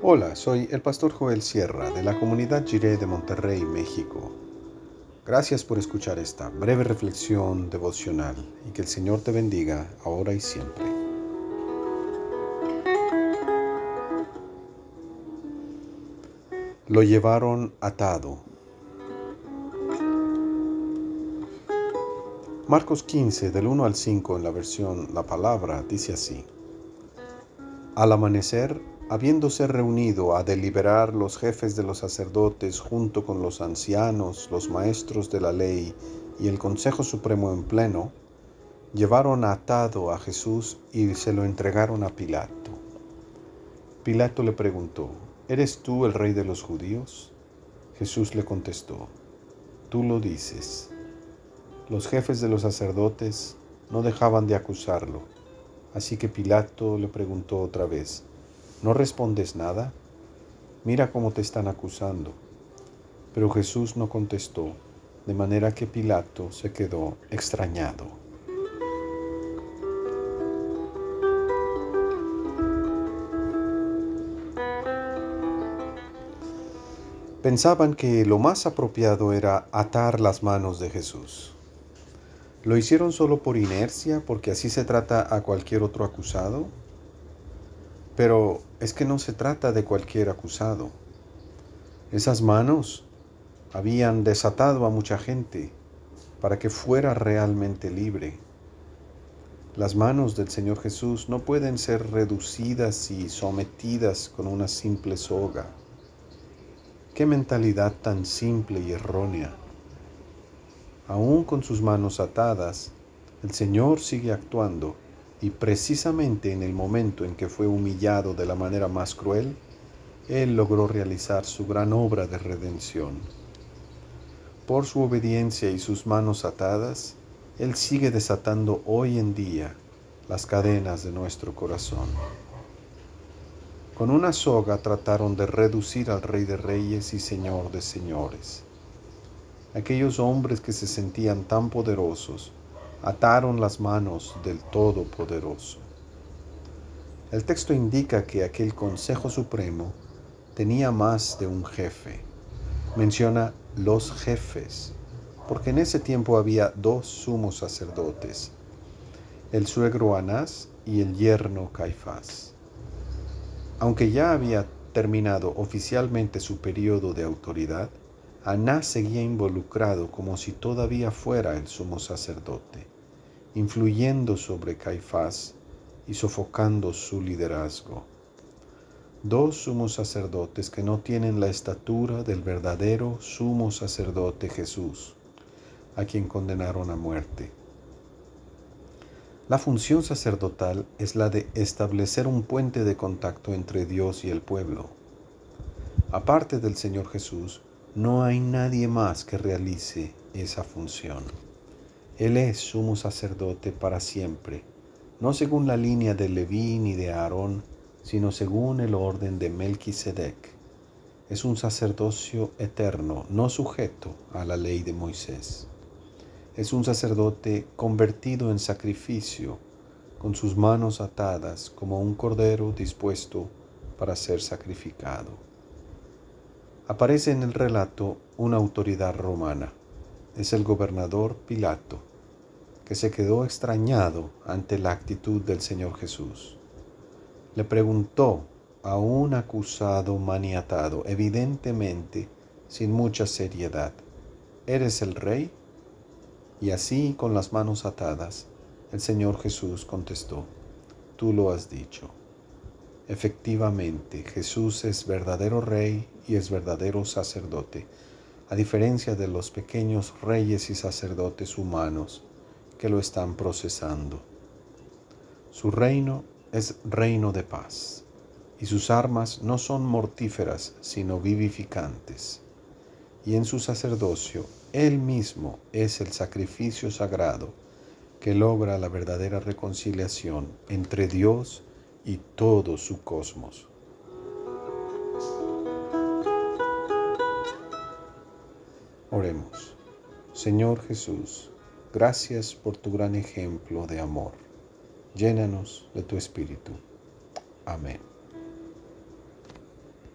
Hola, soy el pastor Joel Sierra de la comunidad Jiré de Monterrey, México. Gracias por escuchar esta breve reflexión devocional y que el Señor te bendiga ahora y siempre. Lo llevaron atado. Marcos 15, del 1 al 5 en la versión La Palabra, dice así. Al amanecer, habiéndose reunido a deliberar los jefes de los sacerdotes junto con los ancianos, los maestros de la ley y el Consejo Supremo en pleno, llevaron atado a Jesús y se lo entregaron a Pilato. Pilato le preguntó, ¿Eres tú el rey de los judíos? Jesús le contestó, Tú lo dices. Los jefes de los sacerdotes no dejaban de acusarlo, así que Pilato le preguntó otra vez, ¿No respondes nada? Mira cómo te están acusando. Pero Jesús no contestó, de manera que Pilato se quedó extrañado. Pensaban que lo más apropiado era atar las manos de Jesús. ¿Lo hicieron solo por inercia, porque así se trata a cualquier otro acusado? Pero es que no se trata de cualquier acusado. Esas manos habían desatado a mucha gente para que fuera realmente libre. Las manos del Señor Jesús no pueden ser reducidas y sometidas con una simple soga. Qué mentalidad tan simple y errónea. Aún con sus manos atadas, el Señor sigue actuando y precisamente en el momento en que fue humillado de la manera más cruel, Él logró realizar su gran obra de redención. Por su obediencia y sus manos atadas, Él sigue desatando hoy en día las cadenas de nuestro corazón. Con una soga trataron de reducir al Rey de Reyes y Señor de Señores. Aquellos hombres que se sentían tan poderosos ataron las manos del Todopoderoso. El texto indica que aquel Consejo Supremo tenía más de un jefe. Menciona los jefes, porque en ese tiempo había dos sumos sacerdotes, el suegro Anás y el yerno Caifás. Aunque ya había terminado oficialmente su periodo de autoridad, Anás seguía involucrado como si todavía fuera el sumo sacerdote, influyendo sobre Caifás y sofocando su liderazgo. Dos sumos sacerdotes que no tienen la estatura del verdadero sumo sacerdote Jesús, a quien condenaron a muerte. La función sacerdotal es la de establecer un puente de contacto entre Dios y el pueblo. Aparte del Señor Jesús, no hay nadie más que realice esa función. Él es sumo sacerdote para siempre, no según la línea de Leví ni de Aarón, sino según el orden de Melquisedec. Es un sacerdocio eterno, no sujeto a la ley de Moisés. Es un sacerdote convertido en sacrificio, con sus manos atadas como un cordero dispuesto para ser sacrificado aparece en el relato una autoridad romana. Es el gobernador Pilato, que se quedó extrañado ante la actitud del Señor Jesús. Le preguntó a un acusado maniatado, evidentemente sin mucha seriedad, ¿eres el rey? Y así, con las manos atadas, el Señor Jesús contestó, tú lo has dicho. Efectivamente, Jesús es verdadero rey y es verdadero sacerdote, a diferencia de los pequeños reyes y sacerdotes humanos que lo están procesando. Su reino es reino de paz, y sus armas no son mortíferas, sino vivificantes. Y en su sacerdocio, Él mismo es el sacrificio sagrado que logra la verdadera reconciliación entre Dios y todo su cosmos. Oremos. Señor Jesús, gracias por tu gran ejemplo de amor. Llénanos de tu Espíritu. Amén.